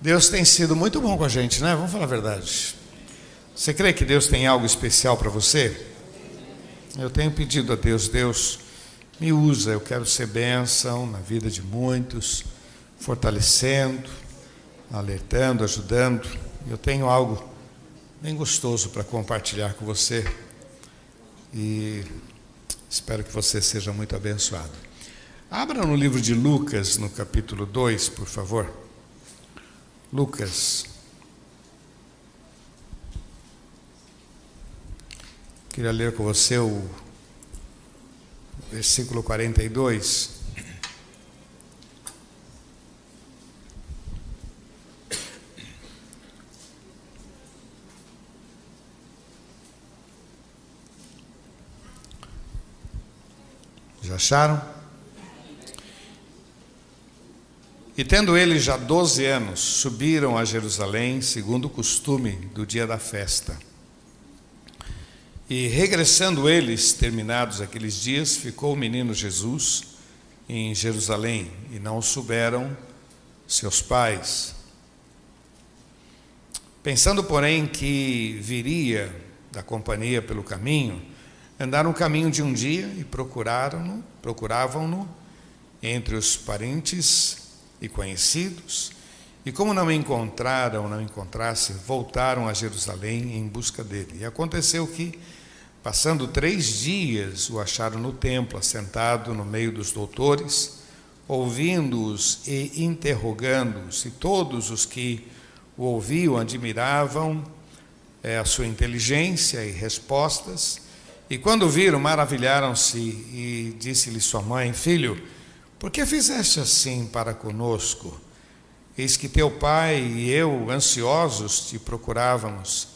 Deus tem sido muito bom com a gente, né? Vamos falar a verdade. Você crê que Deus tem algo especial para você? Eu tenho pedido a Deus, Deus, me usa, eu quero ser bênção na vida de muitos, fortalecendo, alertando, ajudando. Eu tenho algo bem gostoso para compartilhar com você e espero que você seja muito abençoado. Abra no livro de Lucas, no capítulo 2, por favor. Lucas. Queria ler com você o versículo 42. Já acharam? E tendo eles já doze anos, subiram a Jerusalém, segundo o costume do dia da festa. E regressando eles, terminados aqueles dias, ficou o menino Jesus em Jerusalém, e não o souberam seus pais. Pensando, porém, que viria da companhia pelo caminho, andaram o caminho de um dia e procuraram-no, procuravam-no entre os parentes e conhecidos, e como não encontraram, não encontrasse, voltaram a Jerusalém em busca dele. E aconteceu que, passando três dias, o acharam no templo, assentado no meio dos doutores, ouvindo-os e interrogando-os, e todos os que o ouviam admiravam é, a sua inteligência e respostas, e quando viram, maravilharam-se, e disse-lhe sua mãe: Filho, por que fizeste assim para conosco? Eis que teu pai e eu, ansiosos, te procurávamos.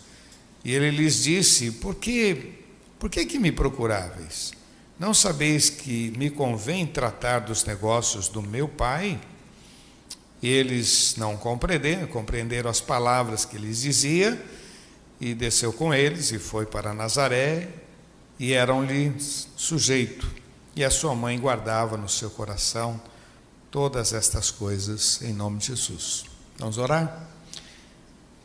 E ele lhes disse: Por que, por que, que me procuráveis? Não sabeis que me convém tratar dos negócios do meu pai? Eles não compreenderam, compreenderam as palavras que lhes dizia, e desceu com eles e foi para Nazaré, e eram-lhe sujeito. E a sua mãe guardava no seu coração todas estas coisas em nome de Jesus. Vamos orar?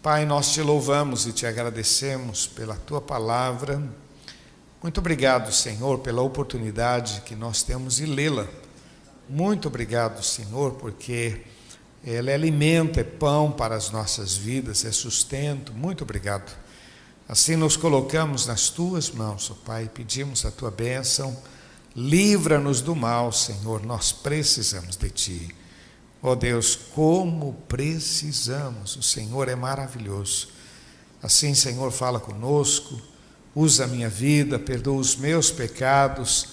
Pai, nós te louvamos e te agradecemos pela tua palavra. Muito obrigado, Senhor, pela oportunidade que nós temos de lê-la. Muito obrigado, Senhor, porque ela é alimento, é pão para as nossas vidas, é sustento. Muito obrigado. Assim nos colocamos nas tuas mãos, ó Pai, pedimos a tua bênção Livra-nos do mal, Senhor, nós precisamos de Ti. Ó oh Deus, como precisamos, o Senhor é maravilhoso. Assim, Senhor, fala conosco, usa a minha vida, perdoa os meus pecados.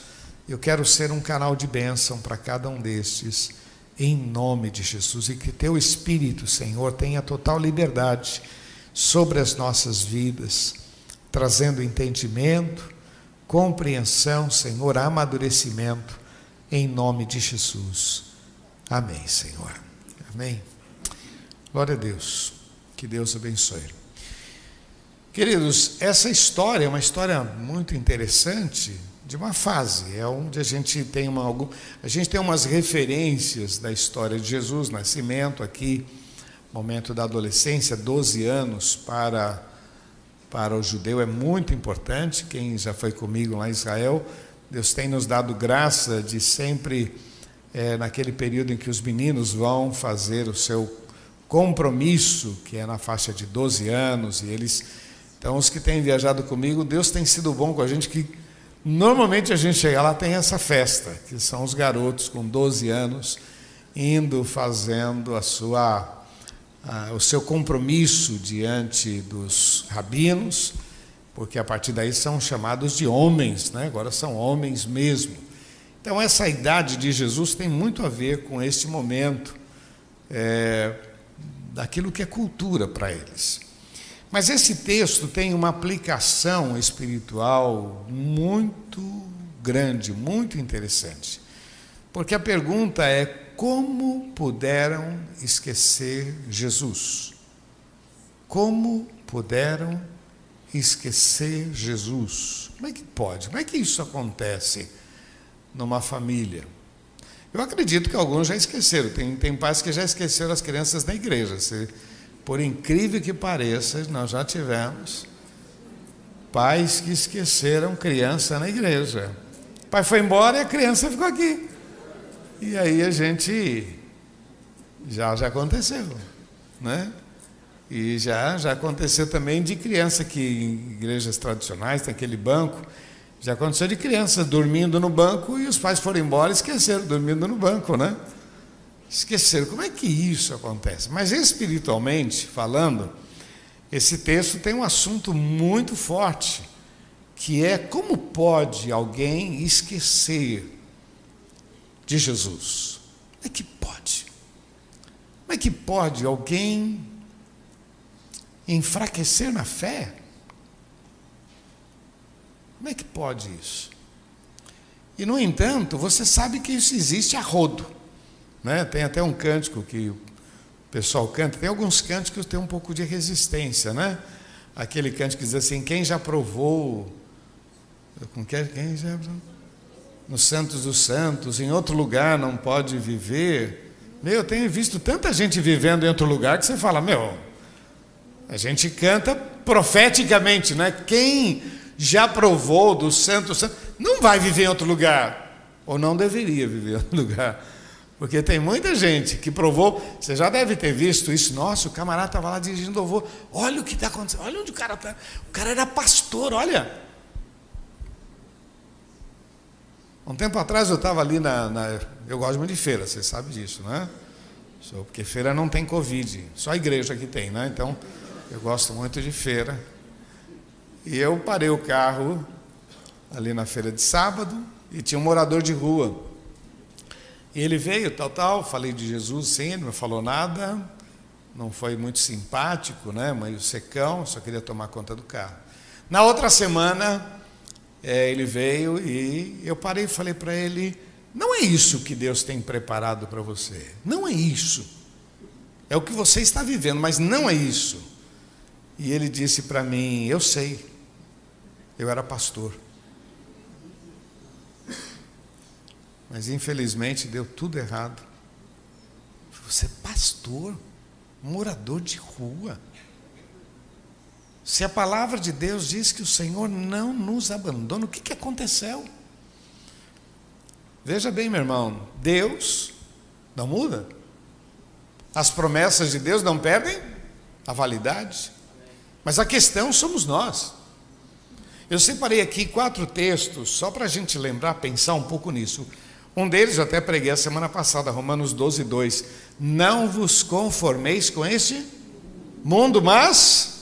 Eu quero ser um canal de bênção para cada um destes, em nome de Jesus. E que Teu Espírito, Senhor, tenha total liberdade sobre as nossas vidas, trazendo entendimento compreensão, Senhor, amadurecimento, em nome de Jesus. Amém, Senhor. Amém. Glória a Deus. Que Deus abençoe. Queridos, essa história é uma história muito interessante de uma fase, é onde a gente tem uma a gente tem umas referências da história de Jesus, nascimento aqui, momento da adolescência, 12 anos para para o judeu é muito importante. Quem já foi comigo lá em Israel, Deus tem nos dado graça de sempre, é, naquele período em que os meninos vão fazer o seu compromisso, que é na faixa de 12 anos, e eles. Então, os que têm viajado comigo, Deus tem sido bom com a gente, que normalmente a gente chega lá, tem essa festa, que são os garotos com 12 anos indo fazendo a sua ah, o seu compromisso diante dos rabinos, porque a partir daí são chamados de homens, né? agora são homens mesmo. Então, essa idade de Jesus tem muito a ver com este momento, é, daquilo que é cultura para eles. Mas esse texto tem uma aplicação espiritual muito grande, muito interessante. Porque a pergunta é: como puderam esquecer Jesus? Como puderam esquecer Jesus? Como é que pode? Como é que isso acontece numa família? Eu acredito que alguns já esqueceram. Tem, tem pais que já esqueceram as crianças na igreja. Se, por incrível que pareça, nós já tivemos pais que esqueceram criança na igreja. O pai foi embora e a criança ficou aqui. E aí a gente já já aconteceu, né? E já já aconteceu também de criança que em igrejas tradicionais tem aquele banco, já aconteceu de criança dormindo no banco e os pais foram embora e esqueceram dormindo no banco, né? Esqueceram. Como é que isso acontece? Mas espiritualmente falando, esse texto tem um assunto muito forte, que é como pode alguém esquecer de Jesus? Como é que pode? Como é que pode alguém enfraquecer na fé? Como é que pode isso? E, no entanto, você sabe que isso existe a rodo. Né? Tem até um cântico que o pessoal canta, tem alguns cânticos que têm um pouco de resistência, né? Aquele cântico que diz assim, quem já provou, quem, já nos santos dos santos, em outro lugar não pode viver. Meu, eu tenho visto tanta gente vivendo em outro lugar que você fala, meu, a gente canta profeticamente, né? Quem já provou do santo, santo não vai viver em outro lugar, ou não deveria viver em outro lugar. Porque tem muita gente que provou, você já deve ter visto isso. Nossa, o camarada estava lá dirigindo louvor. Olha o que está acontecendo, olha onde o cara está. O cara era pastor, olha. Um tempo atrás eu estava ali na, na, Eu gosto muito de feira, você sabe disso, né? Porque feira não tem Covid, só a igreja que tem, né? Então, eu gosto muito de feira. E eu parei o carro ali na feira de sábado e tinha um morador de rua. E ele veio, tal, tal, falei de Jesus, sim, ele não falou nada, não foi muito simpático, né? Meio secão, só queria tomar conta do carro. Na outra semana, é, ele veio e eu parei e falei para ele: não é isso que Deus tem preparado para você, não é isso. É o que você está vivendo, mas não é isso. E ele disse para mim: Eu sei, eu era pastor. Mas infelizmente deu tudo errado. Você é pastor, morador de rua. Se a palavra de Deus diz que o Senhor não nos abandona, o que, que aconteceu? Veja bem, meu irmão, Deus não muda. As promessas de Deus não perdem a validade. Mas a questão somos nós. Eu separei aqui quatro textos, só para a gente lembrar, pensar um pouco nisso. Um deles eu até preguei a semana passada, Romanos 12, 2. Não vos conformeis com este mundo, mas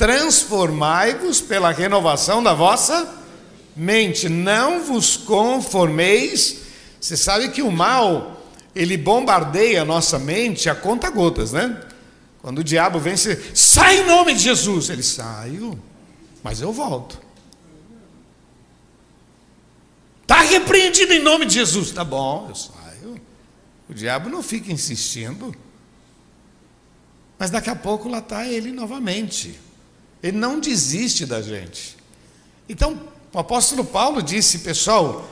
transformai-vos pela renovação da vossa mente, não vos conformeis. Você sabe que o mal, ele bombardeia a nossa mente a conta gotas, né? Quando o diabo vem, você sai em nome de Jesus. Ele saiu, mas eu volto. Está repreendido em nome de Jesus. Tá bom, eu saio. O diabo não fica insistindo. Mas daqui a pouco lá está ele novamente. Ele não desiste da gente. Então, o apóstolo Paulo disse, pessoal,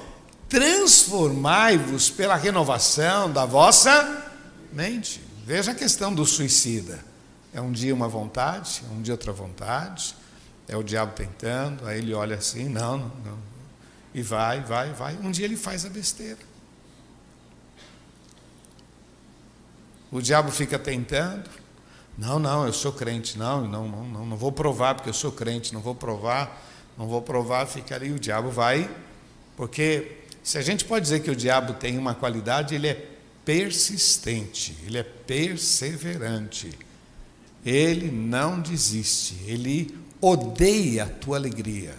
transformai-vos pela renovação da vossa mente. Veja a questão do suicida. É um dia uma vontade, é um dia outra vontade, é o diabo tentando, aí ele olha assim, não, não, não. E vai, vai, vai. Um dia ele faz a besteira. O diabo fica tentando, não, não, eu sou crente. Não, não, não, não, vou provar porque eu sou crente. Não vou provar, não vou provar, fica ali. O diabo vai, porque se a gente pode dizer que o diabo tem uma qualidade, ele é persistente, ele é perseverante. Ele não desiste, ele odeia a tua alegria.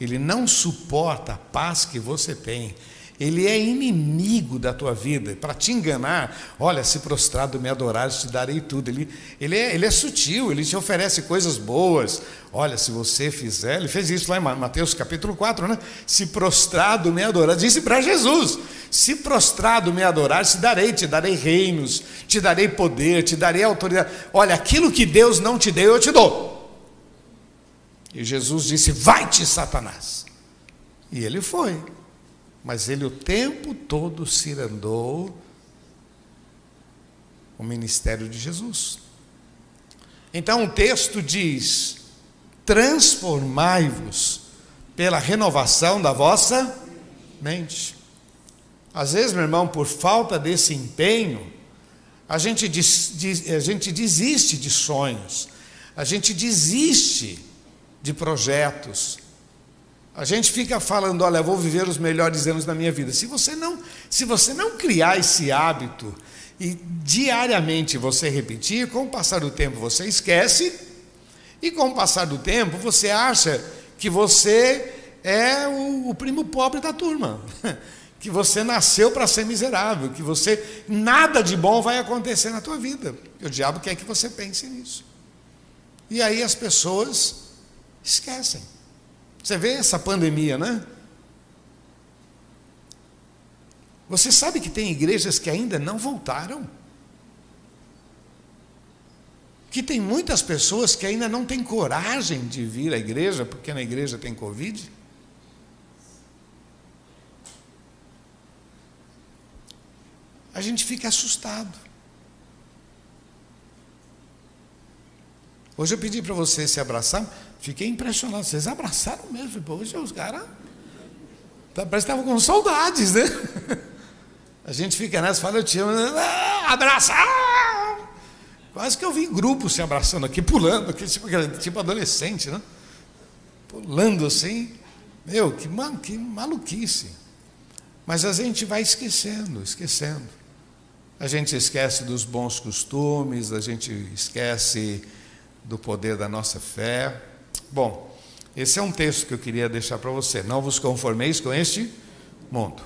Ele não suporta a paz que você tem ele é inimigo da tua vida, para te enganar. Olha, se prostrado me adorares, te darei tudo. Ele, ele, é, ele é sutil, ele te oferece coisas boas. Olha, se você fizer, ele fez isso lá em Mateus capítulo 4, né? Se prostrado me adorar, disse para Jesus: se prostrado me adorar, te darei, te darei reinos, te darei poder, te darei autoridade. Olha, aquilo que Deus não te deu, eu te dou. E Jesus disse: Vai-te, Satanás. E ele foi. Mas ele o tempo todo cirandou o ministério de Jesus. Então o texto diz: transformai-vos pela renovação da vossa mente. Às vezes, meu irmão, por falta desse empenho, a gente, des, des, a gente desiste de sonhos, a gente desiste de projetos, a gente fica falando, olha, vou viver os melhores anos da minha vida. Se você não, se você não criar esse hábito e diariamente você repetir, com o passar do tempo você esquece e com o passar do tempo você acha que você é o, o primo pobre da turma. Que você nasceu para ser miserável, que você nada de bom vai acontecer na tua vida. O diabo quer que você pense nisso. E aí as pessoas esquecem. Você vê essa pandemia, né? Você sabe que tem igrejas que ainda não voltaram? Que tem muitas pessoas que ainda não têm coragem de vir à igreja porque na igreja tem Covid? A gente fica assustado. Hoje eu pedi para você se abraçar. Fiquei impressionado. Vocês abraçaram mesmo. Hoje os caras. Parece que estavam com saudades, né? A gente fica nessa, fala, eu te amo. Ah, abraçar! Quase que eu vi grupos se abraçando aqui, pulando, aqui, tipo, tipo adolescente, né? Pulando assim. Meu, que, man, que maluquice. Mas a gente vai esquecendo, esquecendo. A gente esquece dos bons costumes, a gente esquece do poder da nossa fé. Bom, esse é um texto que eu queria deixar para você. Não vos conformeis com este mundo.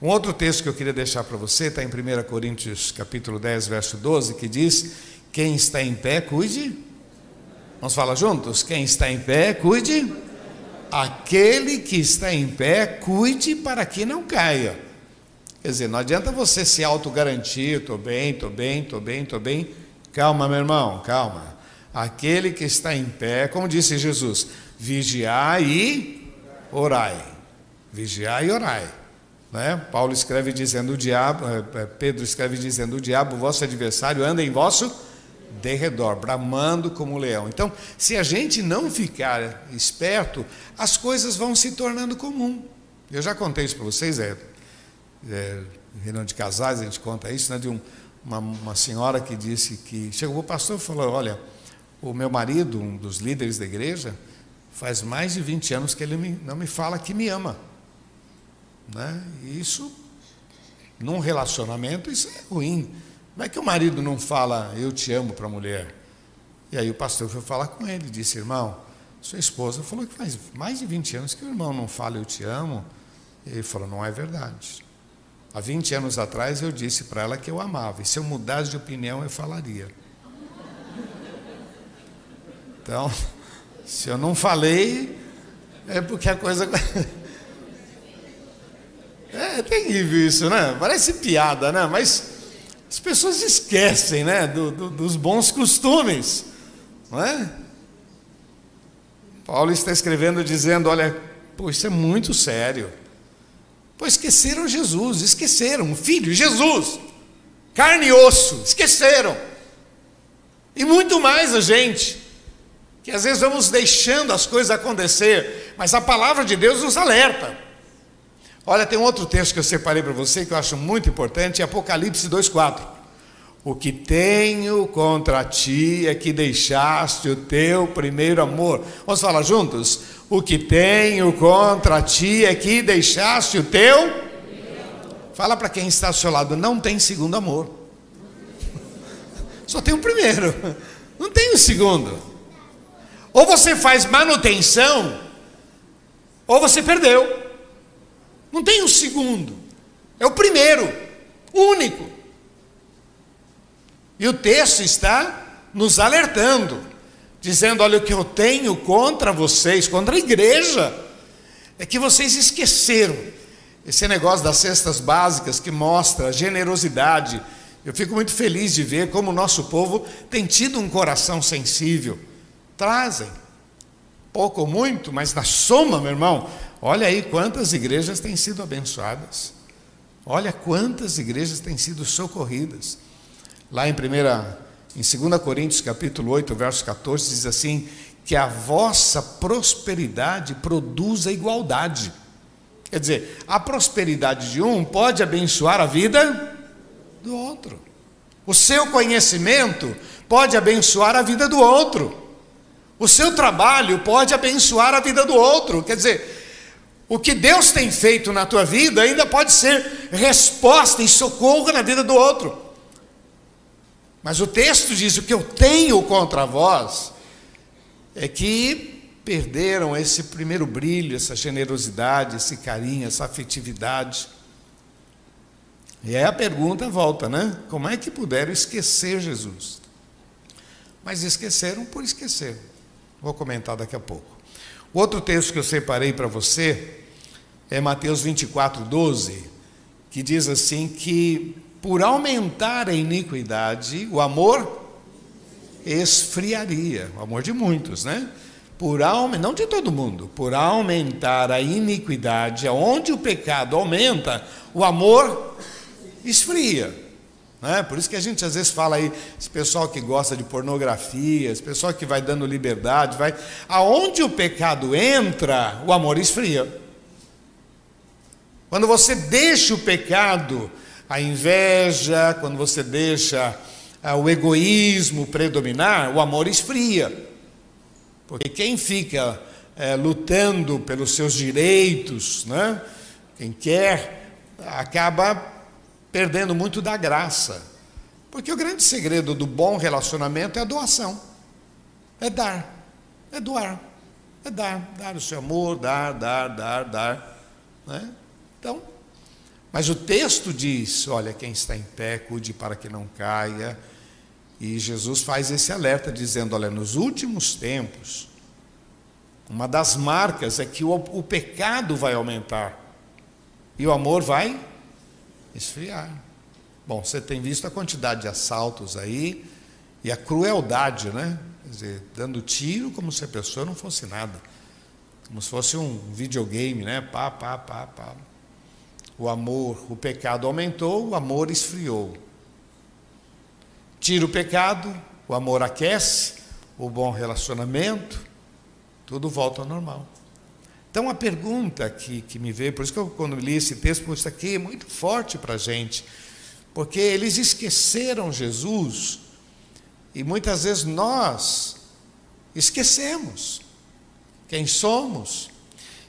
Um outro texto que eu queria deixar para você está em 1 Coríntios capítulo 10, verso 12, que diz: Quem está em pé, cuide. Vamos falar juntos? Quem está em pé, cuide. Aquele que está em pé, cuide para que não caia. Quer dizer, não adianta você se autogarantir, estou bem, estou bem, estou bem, estou bem. Calma, meu irmão, calma. Aquele que está em pé, como disse Jesus, vigiai e orai. Vigiai e orai. Né? Paulo escreve dizendo o diabo, eh, eh, Pedro escreve dizendo o diabo, vosso adversário, anda em vosso derredor, bramando como leão. Então, se a gente não ficar esperto, as coisas vão se tornando comum. Eu já contei isso para vocês, é, é reunião de casais, a gente conta isso, né, de um, uma, uma senhora que disse que chegou o pastor e falou: Olha, o meu marido, um dos líderes da igreja, faz mais de 20 anos que ele não me fala que me ama. Né? isso, num relacionamento, isso é ruim. Como é que o marido não fala eu te amo para a mulher? E aí o pastor foi falar com ele, disse, irmão, sua esposa falou que faz mais de 20 anos que o irmão não fala eu te amo. E ele falou, não é verdade. Há 20 anos atrás eu disse para ela que eu amava, e se eu mudasse de opinião eu falaria. Então, se eu não falei, é porque a coisa. É terrível isso, né? Parece piada, né? Mas as pessoas esquecem, né? Do, do, dos bons costumes, não é? Paulo está escrevendo dizendo: olha, pô, isso é muito sério. Pois esqueceram Jesus, esqueceram o Filho, Jesus, carne e osso, esqueceram. E muito mais a gente que às vezes vamos deixando as coisas acontecer, mas a palavra de Deus nos alerta. Olha, tem um outro texto que eu separei para você que eu acho muito importante, Apocalipse 2,4. O que tenho contra ti é que deixaste o teu primeiro amor. Vamos falar juntos? O que tenho contra ti é que deixaste o teu. Fala para quem está ao seu lado, não tem segundo amor. Só tem o primeiro, não tem o segundo. Ou você faz manutenção, ou você perdeu. Não tem o um segundo, é o primeiro, único. E o texto está nos alertando, dizendo: olha, o que eu tenho contra vocês, contra a igreja, é que vocês esqueceram esse negócio das cestas básicas que mostra a generosidade. Eu fico muito feliz de ver como o nosso povo tem tido um coração sensível trazem. pouco ou muito, mas na soma, meu irmão, olha aí quantas igrejas têm sido abençoadas. Olha quantas igrejas têm sido socorridas. Lá em primeira, em 2 Coríntios capítulo 8, verso 14, diz assim: que a vossa prosperidade produza igualdade. Quer dizer, a prosperidade de um pode abençoar a vida do outro. O seu conhecimento pode abençoar a vida do outro. O seu trabalho pode abençoar a vida do outro. Quer dizer, o que Deus tem feito na tua vida ainda pode ser resposta e socorro na vida do outro. Mas o texto diz: o que eu tenho contra vós é que perderam esse primeiro brilho, essa generosidade, esse carinho, essa afetividade. E aí a pergunta volta, né? Como é que puderam esquecer Jesus? Mas esqueceram por esquecer. Vou comentar daqui a pouco. O outro texto que eu separei para você é Mateus 24, 12, que diz assim que por aumentar a iniquidade, o amor esfriaria, o amor de muitos, né? Por não de todo mundo, por aumentar a iniquidade, aonde o pecado aumenta, o amor esfria. Né? Por isso que a gente às vezes fala aí, esse pessoal que gosta de pornografia, esse pessoal que vai dando liberdade, vai. Aonde o pecado entra, o amor esfria. Quando você deixa o pecado, a inveja, quando você deixa ah, o egoísmo predominar, o amor esfria. Porque quem fica é, lutando pelos seus direitos, né? quem quer, acaba perdendo muito da graça. Porque o grande segredo do bom relacionamento é a doação, é dar, é doar, é dar, dar o seu amor, dar, dar, dar, dar. Né? Então, mas o texto diz: olha, quem está em pé, cuide para que não caia. E Jesus faz esse alerta, dizendo: olha, nos últimos tempos, uma das marcas é que o, o pecado vai aumentar e o amor vai esfriar. Bom, você tem visto a quantidade de assaltos aí e a crueldade, né? Quer dizer, dando tiro como se a pessoa não fosse nada, como se fosse um videogame, né? Pá, pá, pá, pá. O amor, o pecado aumentou, o amor esfriou. Tira o pecado, o amor aquece, o bom relacionamento, tudo volta ao normal. Então a pergunta que, que me veio, por isso que eu quando li esse texto, isso aqui é muito forte para a gente, porque eles esqueceram Jesus e muitas vezes nós esquecemos quem somos.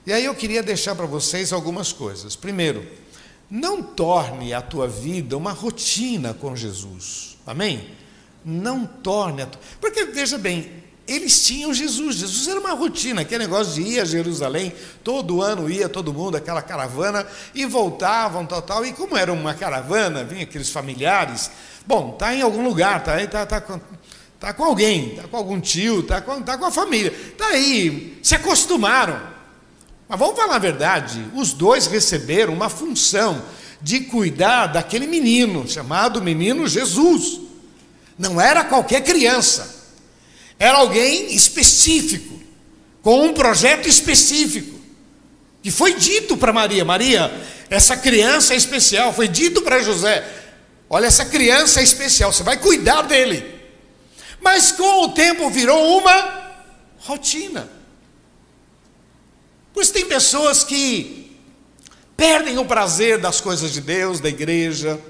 E aí eu queria deixar para vocês algumas coisas. Primeiro, não torne a tua vida uma rotina com Jesus. Amém? Não torne a tua... Porque veja bem, eles tinham Jesus. Jesus era uma rotina, aquele negócio de ir a Jerusalém, todo ano ia todo mundo, aquela caravana, e voltavam, tal, tal. E como era uma caravana, vinham aqueles familiares, bom, está em algum lugar, está tá, tá, com, tá com alguém, está com algum tio, está com, tá com a família, está aí, se acostumaram. Mas vamos falar a verdade, os dois receberam uma função de cuidar daquele menino, chamado menino Jesus. Não era qualquer criança, era alguém específico, com um projeto específico, que foi dito para Maria: Maria, essa criança é especial, foi dito para José: olha, essa criança é especial, você vai cuidar dele. Mas com o tempo virou uma rotina. Por isso tem pessoas que perdem o prazer das coisas de Deus, da igreja,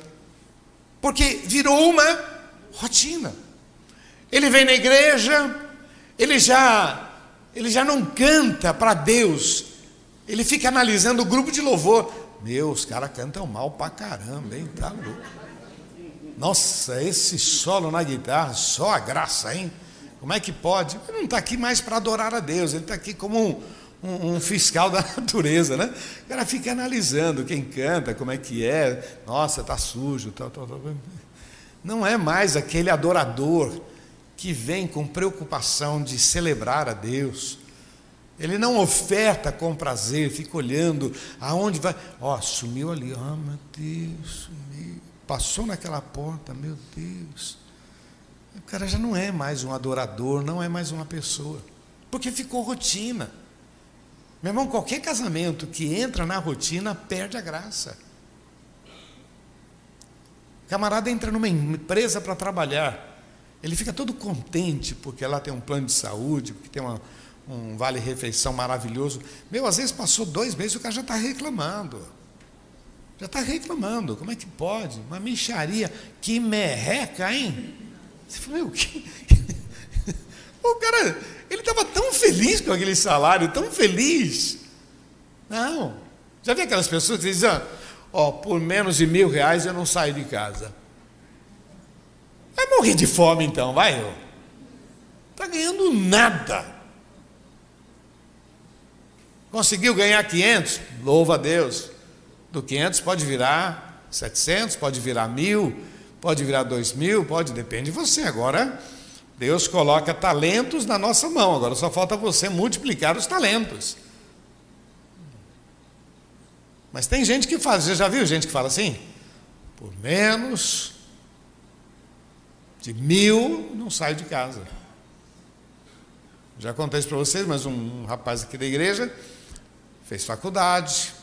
porque virou uma rotina. Ele vem na igreja, ele já ele já não canta para Deus. Ele fica analisando o grupo de louvor. Meu, os caras cantam mal pra caramba, hein? Tá louco. Nossa, esse solo na guitarra, só a graça, hein? Como é que pode? Ele não está aqui mais para adorar a Deus, ele está aqui como um, um, um, fiscal da natureza, né? O cara fica analisando quem canta, como é que é, nossa, está sujo, tal, tal, tal. Não é mais aquele adorador que vem com preocupação de celebrar a Deus. Ele não oferta com prazer, fica olhando aonde vai. Ó, oh, sumiu ali, oh meu Deus, sumiu. Passou naquela porta, meu Deus. O cara já não é mais um adorador, não é mais uma pessoa. Porque ficou rotina. Meu irmão, qualquer casamento que entra na rotina perde a graça. O camarada entra numa empresa para trabalhar. Ele fica todo contente porque lá tem um plano de saúde, porque tem uma, um vale-refeição maravilhoso. Meu, às vezes passou dois meses e o cara já está reclamando. Já está reclamando. Como é que pode? Uma micharia. Que merreca, hein? Você falou, meu, que... o cara, ele estava tão feliz com aquele salário, tão feliz. Não. Já viu aquelas pessoas que dizem, ah, ó, por menos de mil reais eu não saio de casa. Vai morrer de fome então, vai. Está ganhando nada. Conseguiu ganhar 500? Louva a Deus. Do 500 pode virar 700, pode virar mil, pode virar dois mil, pode, depende de você. Agora, Deus coloca talentos na nossa mão, agora só falta você multiplicar os talentos. Mas tem gente que faz, você já viu gente que fala assim? Por menos de mil, não saio de casa. Já contei isso para vocês, mas um, rapaz aqui da igreja fez faculdade,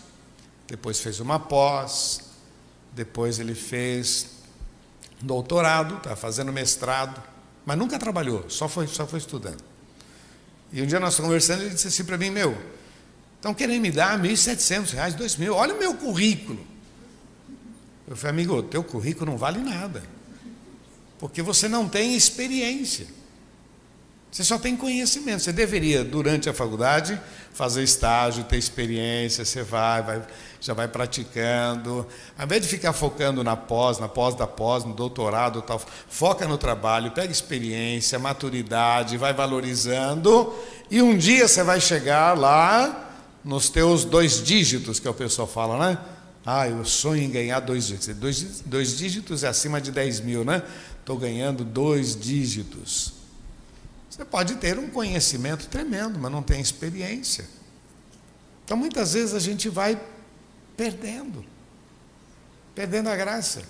depois fez uma pós, depois ele fez doutorado, está fazendo mestrado, mas nunca trabalhou, só foi, só foi estudando. E um dia nós conversando, ele disse assim para mim, meu, estão querendo me dar R$ 1.700, R$ 2.000, olha o meu currículo. Eu falei, amigo, teu currículo não vale nada, porque você não tem experiência. Você só tem conhecimento. Você deveria, durante a faculdade, fazer estágio, ter experiência, você vai, vai, já vai praticando. Ao invés de ficar focando na pós, na pós da pós, no doutorado tal, foca no trabalho, pega experiência, maturidade, vai valorizando, e um dia você vai chegar lá nos teus dois dígitos, que é o pessoal fala, né? Ah, eu sonho em ganhar dois dígitos. Dois, dois dígitos é acima de 10 mil, né? Estou ganhando dois dígitos. Você pode ter um conhecimento tremendo, mas não tem experiência. Então muitas vezes a gente vai perdendo, perdendo a graça.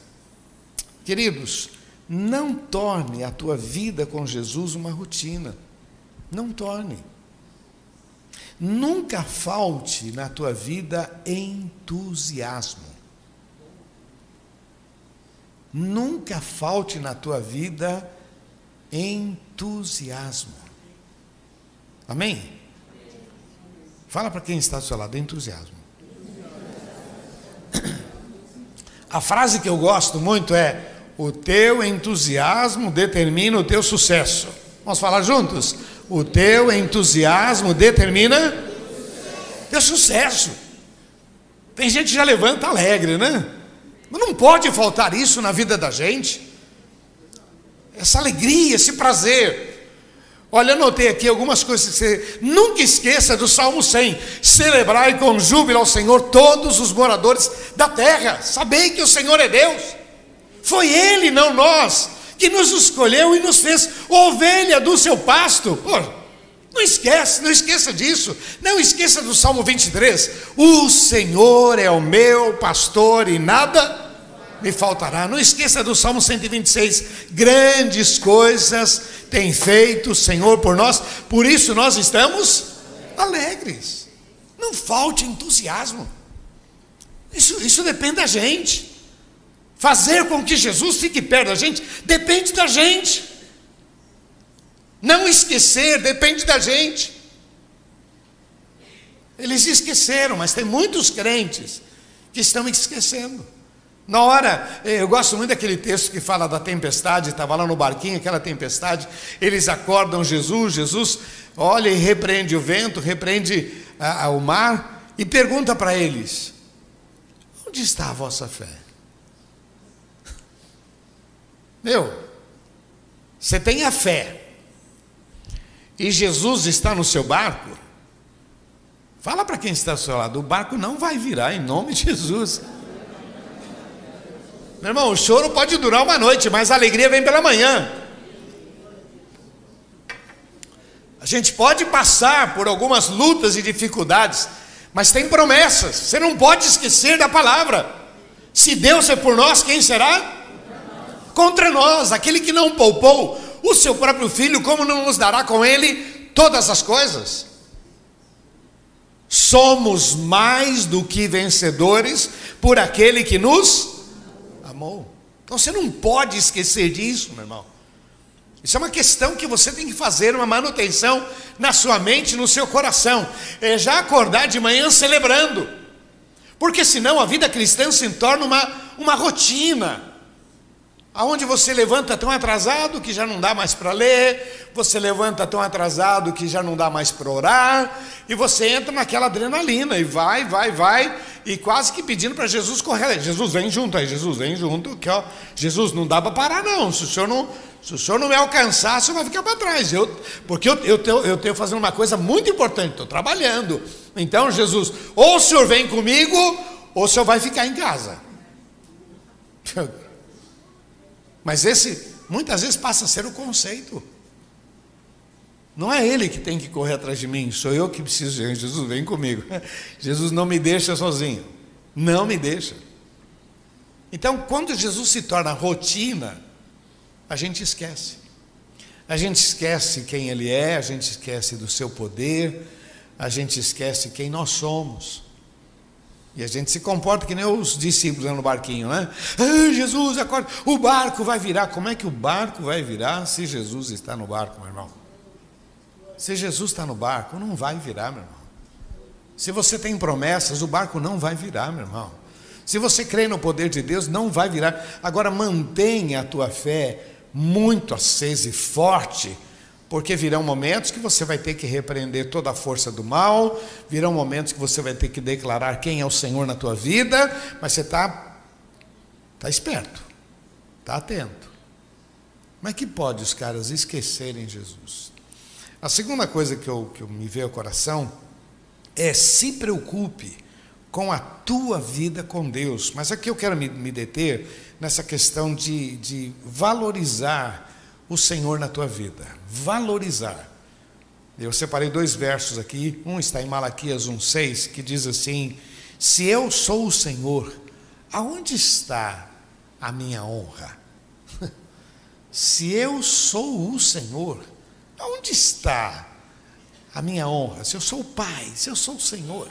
Queridos, não torne a tua vida com Jesus uma rotina. Não torne. Nunca falte na tua vida entusiasmo. Nunca falte na tua vida entusiasmo. Amém? Fala para quem está do seu lado, entusiasmo. A frase que eu gosto muito é: o teu entusiasmo determina o teu sucesso. Vamos falar juntos? O teu entusiasmo determina teu sucesso. Tem gente que já levanta alegre, né? Mas não pode faltar isso na vida da gente essa alegria, esse prazer. Olha, anotei aqui algumas coisas que você nunca esqueça do Salmo 100. Celebrai com júbilo ao Senhor todos os moradores da terra. Sabei que o Senhor é Deus. Foi Ele, não nós, que nos escolheu e nos fez ovelha do seu pasto. Pô, não esquece, não esqueça disso. Não esqueça do Salmo 23. O Senhor é o meu pastor e nada me faltará. Não esqueça do Salmo 126. Grandes coisas tem feito o Senhor por nós, por isso nós estamos alegres. Não falte entusiasmo. Isso, isso depende da gente. Fazer com que Jesus fique perto da gente depende da gente. Não esquecer depende da gente. Eles esqueceram, mas tem muitos crentes que estão esquecendo. Na hora, eh, eu gosto muito daquele texto que fala da tempestade, estava lá no barquinho, aquela tempestade, eles acordam Jesus, Jesus olha e repreende o vento, repreende ah, o mar e pergunta para eles: Onde está a vossa fé? Meu, você tem a fé e Jesus está no seu barco? Fala para quem está ao seu lado: o barco não vai virar em nome de Jesus. Meu irmão, o choro pode durar uma noite, mas a alegria vem pela manhã. A gente pode passar por algumas lutas e dificuldades, mas tem promessas. Você não pode esquecer da palavra. Se Deus é por nós, quem será? Contra nós, aquele que não poupou o seu próprio filho, como não nos dará com ele todas as coisas. Somos mais do que vencedores por aquele que nos amou. Então você não pode esquecer disso, meu irmão. Isso é uma questão que você tem que fazer uma manutenção na sua mente, no seu coração. É já acordar de manhã celebrando. Porque senão a vida cristã se torna uma, uma rotina aonde você levanta tão atrasado que já não dá mais para ler, você levanta tão atrasado que já não dá mais para orar, e você entra naquela adrenalina e vai, vai, vai, e quase que pedindo para Jesus correr. Jesus vem junto aí, Jesus vem junto, que ó, Jesus não dá para parar não. Se o senhor não, se o senhor não me alcançar, o senhor vai ficar para trás. Eu, porque eu, eu, tenho, eu tenho fazendo uma coisa muito importante, estou trabalhando. Então, Jesus, ou o senhor vem comigo, ou o senhor vai ficar em casa. Mas esse muitas vezes passa a ser o conceito. Não é ele que tem que correr atrás de mim, sou eu que preciso Jesus, vem comigo. Jesus não me deixa sozinho. Não me deixa. Então, quando Jesus se torna rotina, a gente esquece. A gente esquece quem ele é, a gente esquece do seu poder, a gente esquece quem nós somos. E a gente se comporta que nem os discípulos no barquinho, né? Ah, Jesus, acorda, o barco vai virar. Como é que o barco vai virar se Jesus está no barco, meu irmão? Se Jesus está no barco, não vai virar, meu irmão. Se você tem promessas, o barco não vai virar, meu irmão. Se você crê no poder de Deus, não vai virar. Agora mantenha a tua fé muito acesa e forte porque virão momentos que você vai ter que repreender toda a força do mal, virão momentos que você vai ter que declarar quem é o Senhor na tua vida, mas você está tá esperto, está atento. Mas que pode os caras esquecerem Jesus? A segunda coisa que eu, que eu me veio ao coração é se preocupe com a tua vida com Deus. Mas aqui eu quero me, me deter nessa questão de, de valorizar o Senhor na tua vida. Valorizar. Eu separei dois versos aqui. Um está em Malaquias 1,6, que diz assim: Se eu sou o Senhor, aonde está a minha honra? Se eu sou o Senhor, aonde está a minha honra? Se eu sou o Pai, se eu sou o Senhor.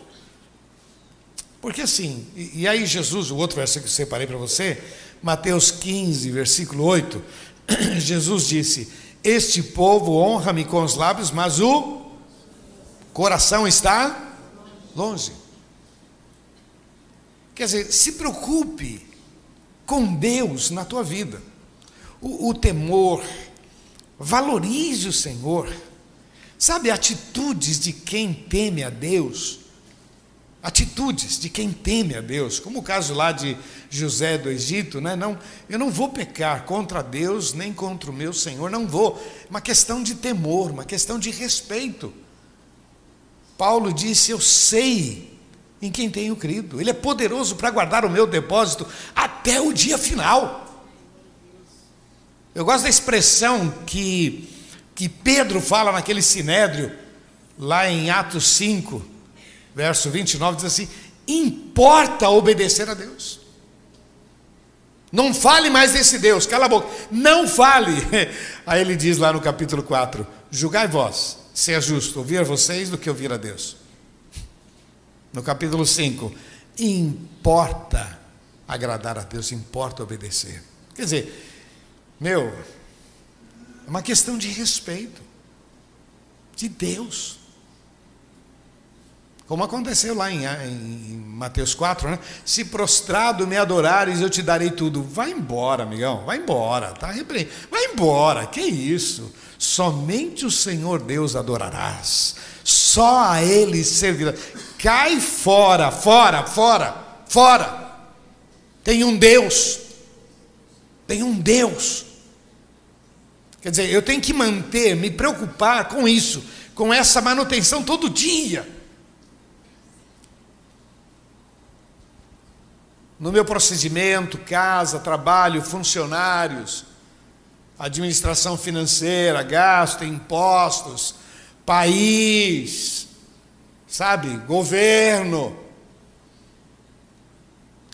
Porque assim, e, e aí Jesus, o outro verso que eu separei para você, Mateus 15, versículo 8, Jesus disse: Este povo honra-me com os lábios, mas o coração está longe. Quer dizer, se preocupe com Deus na tua vida. O, o temor, valorize o Senhor. Sabe, atitudes de quem teme a Deus atitudes de quem teme a Deus, como o caso lá de José do Egito, né? Não, eu não vou pecar contra Deus nem contra o meu Senhor, não vou. Uma questão de temor, uma questão de respeito. Paulo disse: Eu sei em quem tenho crido, Ele é poderoso para guardar o meu depósito até o dia final. Eu gosto da expressão que, que Pedro fala naquele sinédrio, lá em Atos 5 verso 29 diz assim: importa obedecer a Deus. Não fale mais desse Deus, cala a boca, não fale. Aí ele diz lá no capítulo 4: Julgai vós, se é justo ouvir vocês do que ouvir a Deus. No capítulo 5: Importa agradar a Deus, importa obedecer. Quer dizer, meu, é uma questão de respeito, de Deus. Como aconteceu lá em, em, Mateus 4, né? Se prostrado me adorares, eu te darei tudo. Vai embora, amigão, vai embora, tá? Vai embora, que isso? Somente o Senhor Deus adorarás, só a Ele servirás. Cai fora, fora, fora, fora. Tem um Deus, tem um Deus. Quer dizer, eu tenho que manter, me preocupar com isso, com essa manutenção todo dia. No meu procedimento, casa, trabalho, funcionários, administração financeira, gasto, impostos, país, sabe, governo.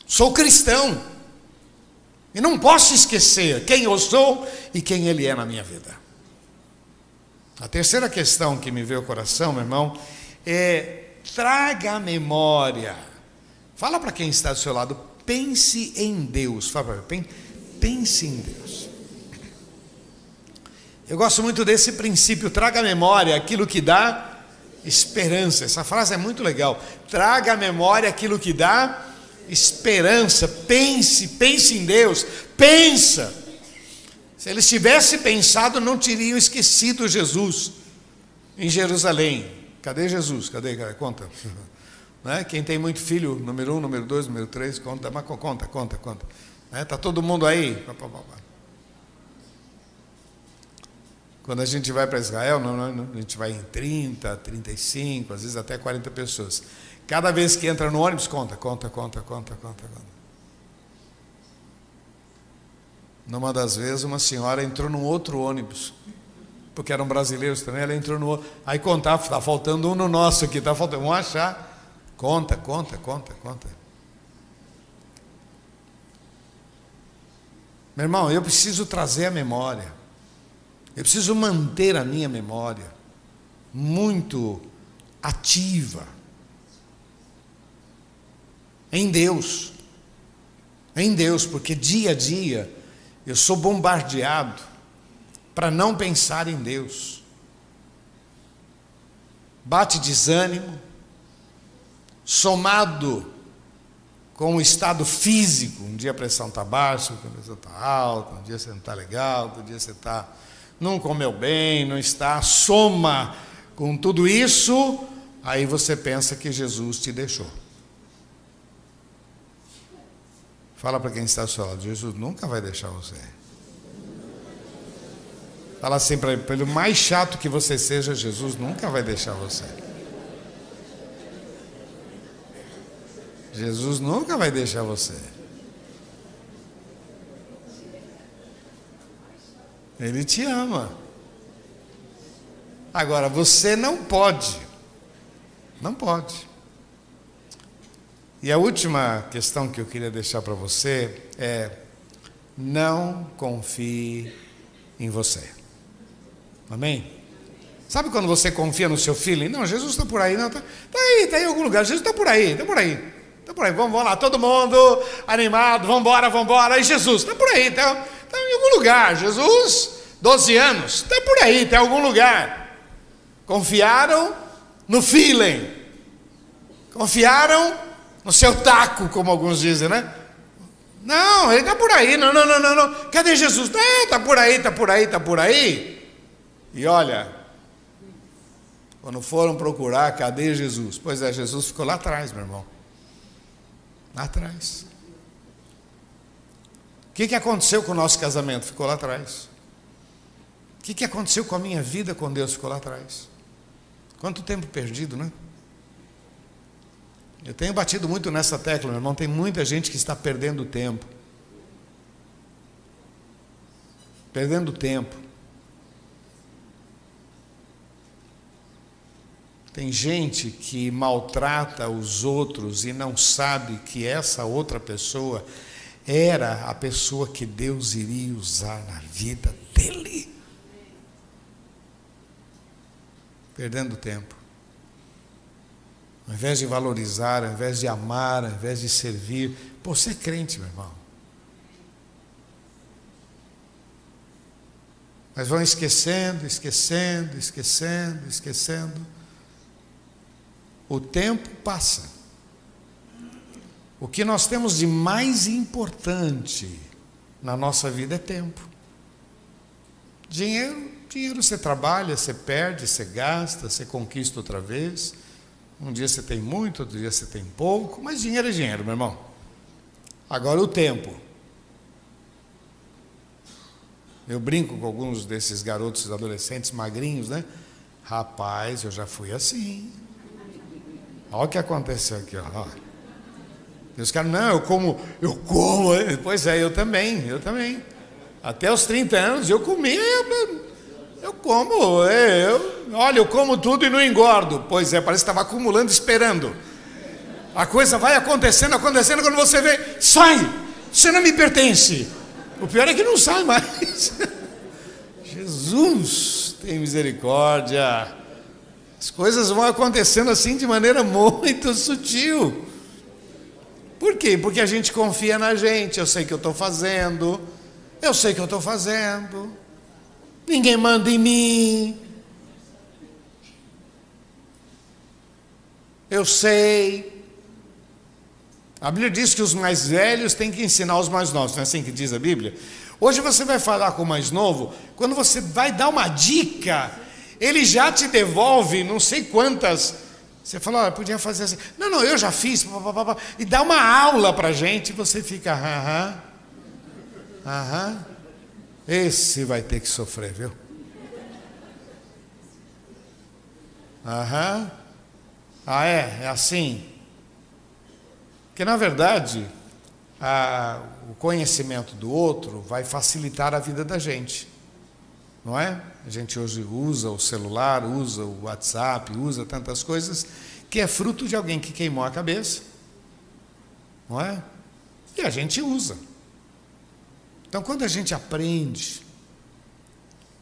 Sou cristão e não posso esquecer quem eu sou e quem Ele é na minha vida. A terceira questão que me veio ao coração, meu irmão, é traga a memória. Fala para quem está do seu lado, pense em Deus. Fala para mim, pense em Deus. Eu gosto muito desse princípio, traga à memória aquilo que dá esperança. Essa frase é muito legal. Traga à memória aquilo que dá esperança. Pense, pense em Deus. Pensa. Se eles tivessem pensado, não teriam esquecido Jesus em Jerusalém. Cadê Jesus? Cadê? Conta. Né? Quem tem muito filho, número um, número dois, número três, conta, mas conta, conta, conta. Né? Tá todo mundo aí? Quando a gente vai para Israel, não, não, a gente vai em 30, 35, às vezes até 40 pessoas. Cada vez que entra no ônibus, conta, conta, conta, conta, conta, conta. Numa das vezes, uma senhora entrou num outro ônibus, porque eram brasileiros também, ela entrou no outro. Aí contava, está faltando um no nosso aqui, está faltando, vamos achar. Conta, conta, conta, conta. Meu irmão, eu preciso trazer a memória. Eu preciso manter a minha memória muito ativa em Deus. Em Deus, porque dia a dia eu sou bombardeado para não pensar em Deus. Bate desânimo, somado com o estado físico. Um dia a pressão está baixa, outro dia pressão está alta, um dia você não está legal, outro dia você está não comeu bem, não está, soma com tudo isso, aí você pensa que Jesus te deixou. Fala para quem está ao seu lado, Jesus nunca vai deixar você. Fala assim para ele, pelo mais chato que você seja, Jesus nunca vai deixar você. Jesus nunca vai deixar você. Ele te ama. Agora, você não pode. Não pode. E a última questão que eu queria deixar para você é: não confie em você. Amém? Sabe quando você confia no seu filho? Não, Jesus está por aí, não, está tá aí, está em algum lugar, Jesus está por aí, está por aí. Está por aí, vamos, vamos lá, todo mundo animado, vamos embora, vamos embora. E Jesus está por aí, está tá em algum lugar. Jesus 12 anos, está por aí, está em algum lugar. Confiaram no feeling, confiaram no seu taco, como alguns dizem, né? Não, ele está por aí, não, não, não, não, não. Cadê Jesus? Está tá por aí, está por aí, está por aí. E olha, quando foram procurar, cadê Jesus? Pois é, Jesus ficou lá atrás, meu irmão. Lá atrás. O que, que aconteceu com o nosso casamento? Ficou lá atrás. O que, que aconteceu com a minha vida quando Deus ficou lá atrás? Quanto tempo perdido, né? Eu tenho batido muito nessa tecla, meu irmão. Tem muita gente que está perdendo tempo. Perdendo tempo. Tem gente que maltrata os outros e não sabe que essa outra pessoa era a pessoa que Deus iria usar na vida dele. perdendo tempo. Ao invés de valorizar, ao invés de amar, ao invés de servir. Pô, você é crente, meu irmão. Mas vão esquecendo, esquecendo, esquecendo, esquecendo. O tempo passa. O que nós temos de mais importante na nossa vida é tempo. Dinheiro Dinheiro você trabalha, você perde, você gasta, você conquista outra vez. Um dia você tem muito, outro dia você tem pouco, mas dinheiro é dinheiro, meu irmão. Agora o tempo. Eu brinco com alguns desses garotos adolescentes magrinhos, né? Rapaz, eu já fui assim. Olha o que aconteceu aqui, ó. E os caras, não, eu como, eu como. Pois é, eu também, eu também. Até os 30 anos eu comia eu como, é, eu, olha, eu como tudo e não engordo. Pois é, parece que estava acumulando, esperando. A coisa vai acontecendo, acontecendo, quando você vê, sai, você não me pertence. O pior é que não sai mais. Jesus, tem misericórdia. As coisas vão acontecendo assim de maneira muito sutil. Por quê? Porque a gente confia na gente. Eu sei que eu estou fazendo. Eu sei que eu estou fazendo. Ninguém manda em mim. Eu sei. A Bíblia diz que os mais velhos têm que ensinar os mais novos. Não é assim que diz a Bíblia? Hoje você vai falar com o mais novo, quando você vai dar uma dica, ele já te devolve não sei quantas. Você fala, olha, podia fazer assim. Não, não, eu já fiz. e dá uma aula para a gente, e você fica, aham, aham. Esse vai ter que sofrer, viu? Aham. Ah, é? É assim? Porque, na verdade, a, o conhecimento do outro vai facilitar a vida da gente, não é? A gente hoje usa o celular, usa o WhatsApp, usa tantas coisas que é fruto de alguém que queimou a cabeça, não é? E a gente usa. Então, quando a gente aprende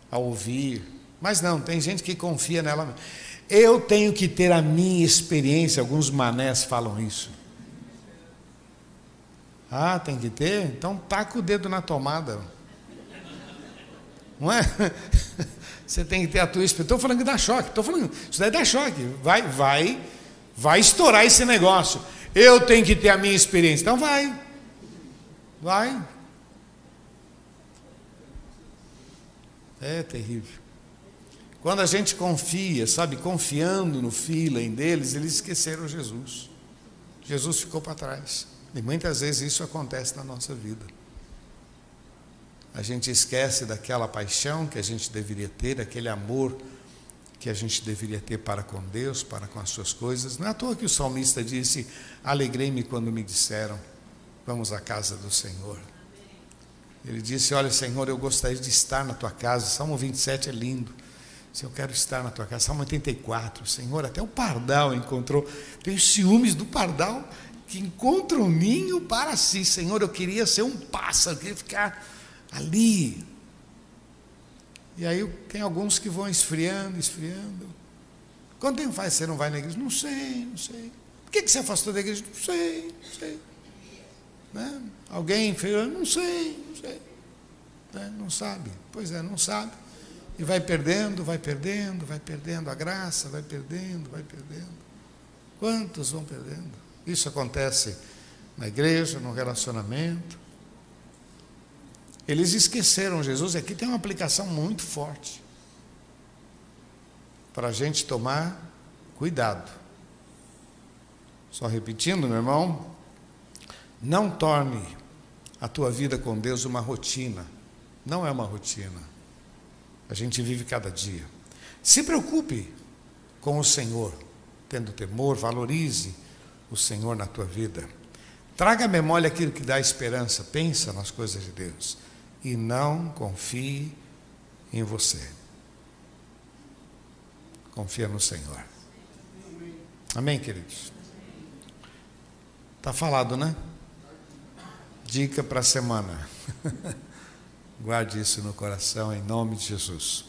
a ouvir, mas não, tem gente que confia nela. Eu tenho que ter a minha experiência, alguns manés falam isso. Ah, tem que ter? Então taca o dedo na tomada. Não é? Você tem que ter a tua experiência. Estou falando que dá choque. Estou falando, isso daí dá choque. Vai, vai, vai estourar esse negócio. Eu tenho que ter a minha experiência. Então vai. Vai. É terrível. Quando a gente confia, sabe, confiando no feeling deles, eles esqueceram Jesus. Jesus ficou para trás. E muitas vezes isso acontece na nossa vida. A gente esquece daquela paixão que a gente deveria ter, daquele amor que a gente deveria ter para com Deus, para com as suas coisas. Não é à toa que o salmista disse: Alegrei-me quando me disseram, vamos à casa do Senhor. Ele disse: Olha, Senhor, eu gostaria de estar na tua casa. Salmo 27 é lindo. Se eu quero estar na tua casa. Salmo 84. Senhor, até o pardal encontrou. Tenho ciúmes do pardal que encontra um ninho para si. Senhor, eu queria ser um pássaro, eu queria ficar ali. E aí tem alguns que vão esfriando, esfriando. Quanto tempo faz que você não vai na igreja? Não sei, não sei. Por que, você afastou da igreja? Não sei, não sei. Né? Alguém fez, não sei, não sei. Né? Não sabe. Pois é, não sabe. E vai perdendo, vai perdendo, vai perdendo a graça, vai perdendo, vai perdendo. Quantos vão perdendo? Isso acontece na igreja, no relacionamento. Eles esqueceram Jesus, aqui tem uma aplicação muito forte para a gente tomar cuidado. Só repetindo, meu irmão, não torne a tua vida com Deus uma rotina. Não é uma rotina. A gente vive cada dia. Se preocupe com o Senhor, tendo temor, valorize o Senhor na tua vida. Traga à memória aquilo que dá esperança, pensa nas coisas de Deus e não confie em você. Confia no Senhor. Amém, queridos? Está falado, né? Dica para a semana. Guarde isso no coração em nome de Jesus.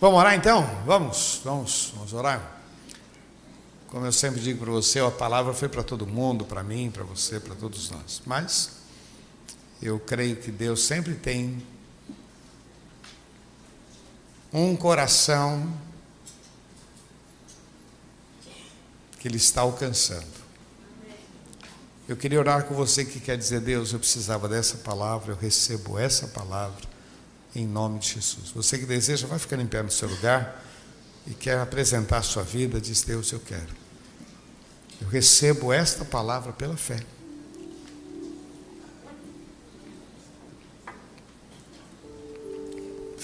Vamos orar então? Vamos, vamos, vamos orar. Como eu sempre digo para você, a palavra foi para todo mundo, para mim, para você, para todos nós. Mas eu creio que Deus sempre tem um coração que Ele está alcançando. Eu queria orar com você que quer dizer, Deus, eu precisava dessa palavra, eu recebo essa palavra em nome de Jesus. Você que deseja, vai ficando em pé no seu lugar e quer apresentar a sua vida, diz Deus, eu quero. Eu recebo esta palavra pela fé.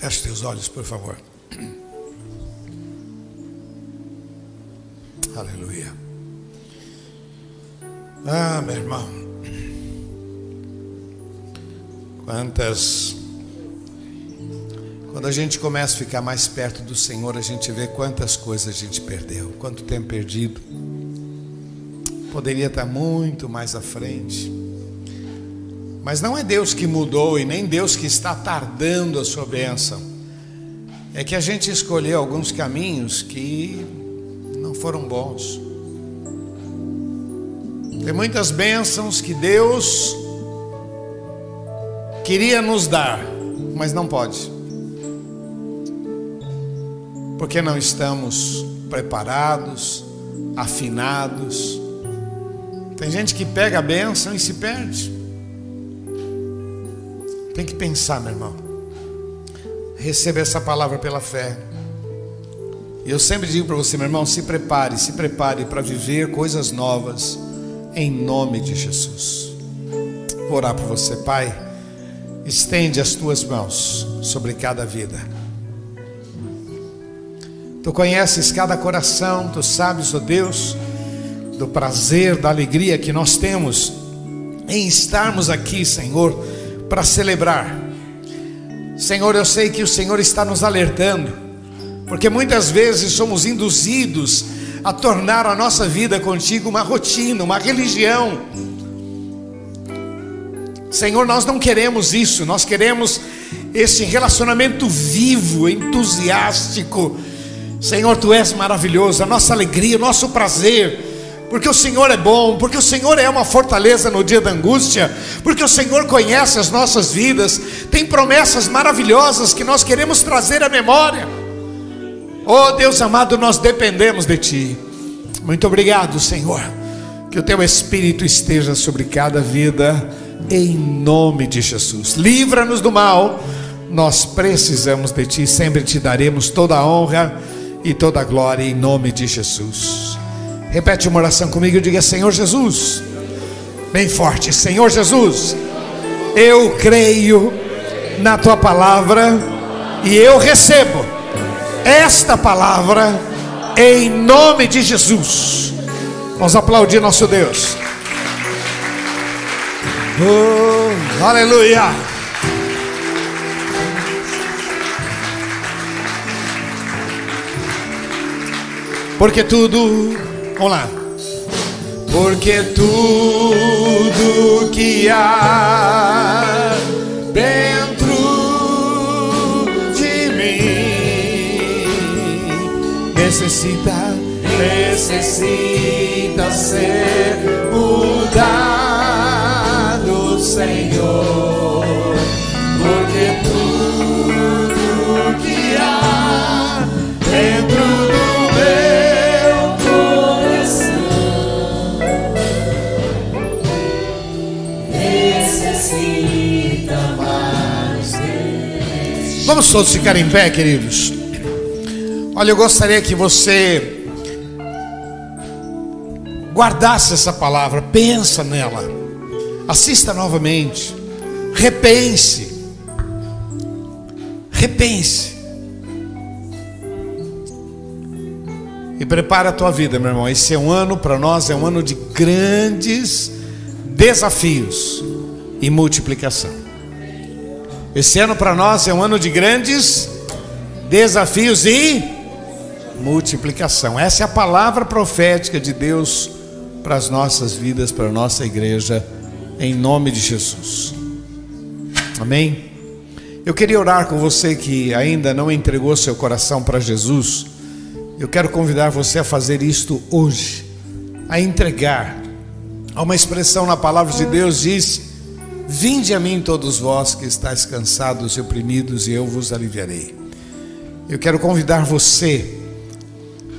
Feche teus olhos, por favor. Aleluia. Ah, meu irmão. Quantas quando a gente começa a ficar mais perto do Senhor, a gente vê quantas coisas a gente perdeu, quanto tempo perdido. Poderia estar muito mais à frente. Mas não é Deus que mudou e nem Deus que está tardando a sua bênção. é que a gente escolheu alguns caminhos que não foram bons. Tem muitas bênçãos que Deus queria nos dar, mas não pode. Porque não estamos preparados, afinados. Tem gente que pega a bênção e se perde. Tem que pensar, meu irmão. Receba essa palavra pela fé. E eu sempre digo para você, meu irmão, se prepare, se prepare para viver coisas novas, em nome de Jesus. Vou orar por você, Pai. Estende as tuas mãos sobre cada vida. Tu conheces cada coração, tu sabes, ó oh Deus, do prazer, da alegria que nós temos em estarmos aqui, Senhor, para celebrar. Senhor, eu sei que o Senhor está nos alertando, porque muitas vezes somos induzidos a tornar a nossa vida contigo uma rotina, uma religião Senhor, nós não queremos isso, nós queremos esse relacionamento vivo, entusiástico. Senhor, tu és maravilhoso, a nossa alegria, o nosso prazer, porque o Senhor é bom, porque o Senhor é uma fortaleza no dia da angústia, porque o Senhor conhece as nossas vidas, tem promessas maravilhosas que nós queremos trazer à memória. Oh Deus amado, nós dependemos de Ti. Muito obrigado, Senhor. Que o Teu Espírito esteja sobre cada vida em nome de Jesus. Livra-nos do mal, nós precisamos de Ti, sempre te daremos toda a honra e toda a glória em nome de Jesus. Repete uma oração comigo e diga: Senhor Jesus, bem forte, Senhor Jesus, eu creio na Tua palavra e eu recebo esta palavra em nome de Jesus. Vamos aplaudir nosso Deus. Oh, aleluia. Porque tudo, vamos lá. Porque tudo que há dentro de mim necessita, necessita ser mudado. Senhor, Vamos todos ficar em pé, queridos. Olha, eu gostaria que você guardasse essa palavra, pensa nela. Assista novamente. Repense. Repense. E prepara a tua vida, meu irmão. Esse é um ano para nós é um ano de grandes desafios e multiplicação. Esse ano para nós é um ano de grandes desafios e multiplicação. Essa é a palavra profética de Deus para as nossas vidas, para a nossa igreja em nome de Jesus. Amém? Eu queria orar com você que ainda não entregou seu coração para Jesus. Eu quero convidar você a fazer isto hoje, a entregar. Há uma expressão na palavra de Deus diz: Vinde a mim todos vós que estáis cansados e oprimidos, e eu vos aliviarei. Eu quero convidar você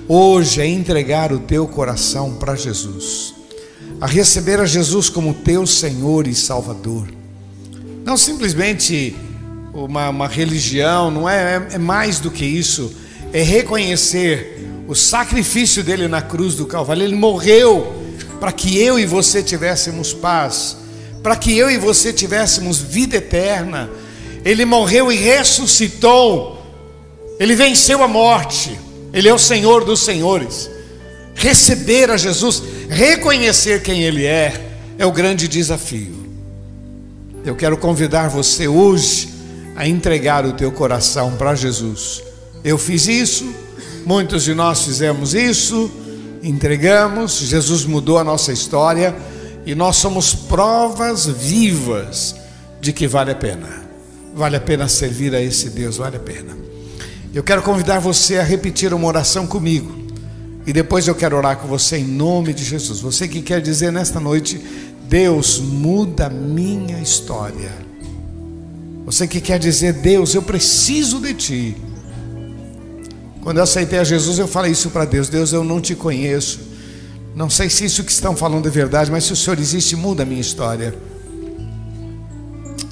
hoje a entregar o teu coração para Jesus a receber a Jesus como teu Senhor e Salvador. Não simplesmente uma, uma religião, não é, é, é mais do que isso, é reconhecer o sacrifício dele na cruz do Calvário. Ele morreu para que eu e você tivéssemos paz, para que eu e você tivéssemos vida eterna. Ele morreu e ressuscitou, ele venceu a morte, ele é o Senhor dos Senhores. Receber a Jesus, reconhecer quem Ele é, é o grande desafio. Eu quero convidar você hoje a entregar o teu coração para Jesus. Eu fiz isso, muitos de nós fizemos isso, entregamos, Jesus mudou a nossa história e nós somos provas vivas de que vale a pena. Vale a pena servir a esse Deus, vale a pena. Eu quero convidar você a repetir uma oração comigo. E depois eu quero orar com você em nome de Jesus. Você que quer dizer nesta noite, Deus muda minha história. Você que quer dizer, Deus, eu preciso de Ti. Quando eu aceitei a Jesus, eu falei isso para Deus: Deus, eu não te conheço. Não sei se isso que estão falando é verdade, mas se o Senhor existe, muda a minha história.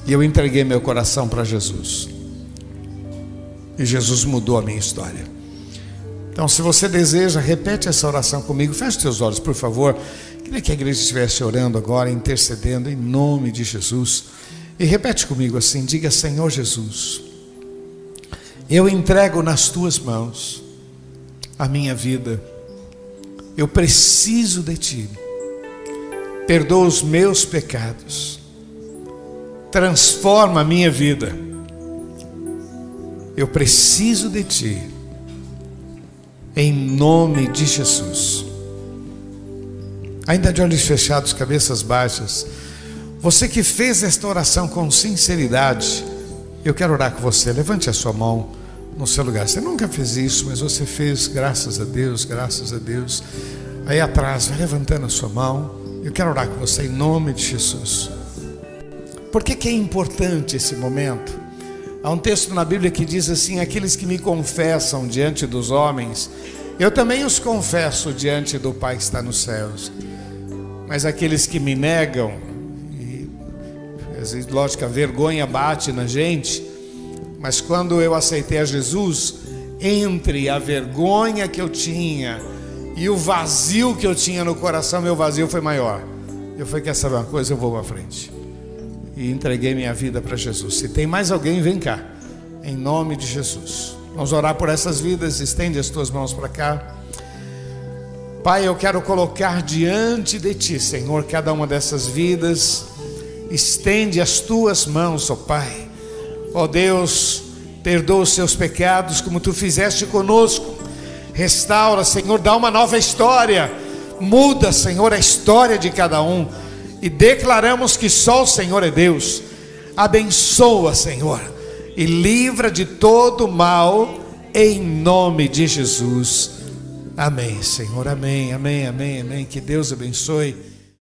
E eu entreguei meu coração para Jesus. E Jesus mudou a minha história. Então, se você deseja, repete essa oração comigo. Feche seus olhos, por favor. Queria que a igreja estivesse orando agora, intercedendo em nome de Jesus. E repete comigo assim: diga, Senhor Jesus, eu entrego nas tuas mãos a minha vida. Eu preciso de ti. Perdoa os meus pecados. Transforma a minha vida. Eu preciso de ti. Em nome de Jesus. Ainda de olhos fechados, cabeças baixas. Você que fez esta oração com sinceridade, eu quero orar com você. Levante a sua mão no seu lugar. Você nunca fez isso, mas você fez, graças a Deus, graças a Deus. Aí atrás, vai levantando a sua mão. Eu quero orar com você em nome de Jesus. Por que, que é importante esse momento? Há um texto na Bíblia que diz assim: Aqueles que me confessam diante dos homens, eu também os confesso diante do Pai que está nos céus. Mas aqueles que me negam, às vezes, lógico, a vergonha bate na gente, mas quando eu aceitei a Jesus, entre a vergonha que eu tinha e o vazio que eu tinha no coração, meu vazio foi maior. Eu falei: quer saber uma coisa? Eu vou para frente. E entreguei minha vida para Jesus. Se tem mais alguém, vem cá. Em nome de Jesus. Vamos orar por essas vidas. Estende as tuas mãos para cá. Pai, eu quero colocar diante de Ti, Senhor, cada uma dessas vidas Estende as tuas mãos, ó Pai. Ó Deus, perdoa os seus pecados como tu fizeste conosco. Restaura, Senhor, dá uma nova história. Muda, Senhor, a história de cada um. E declaramos que só o Senhor é Deus. Abençoa, Senhor, e livra de todo mal, em nome de Jesus. Amém, Senhor. Amém, amém, amém, amém. Que Deus abençoe.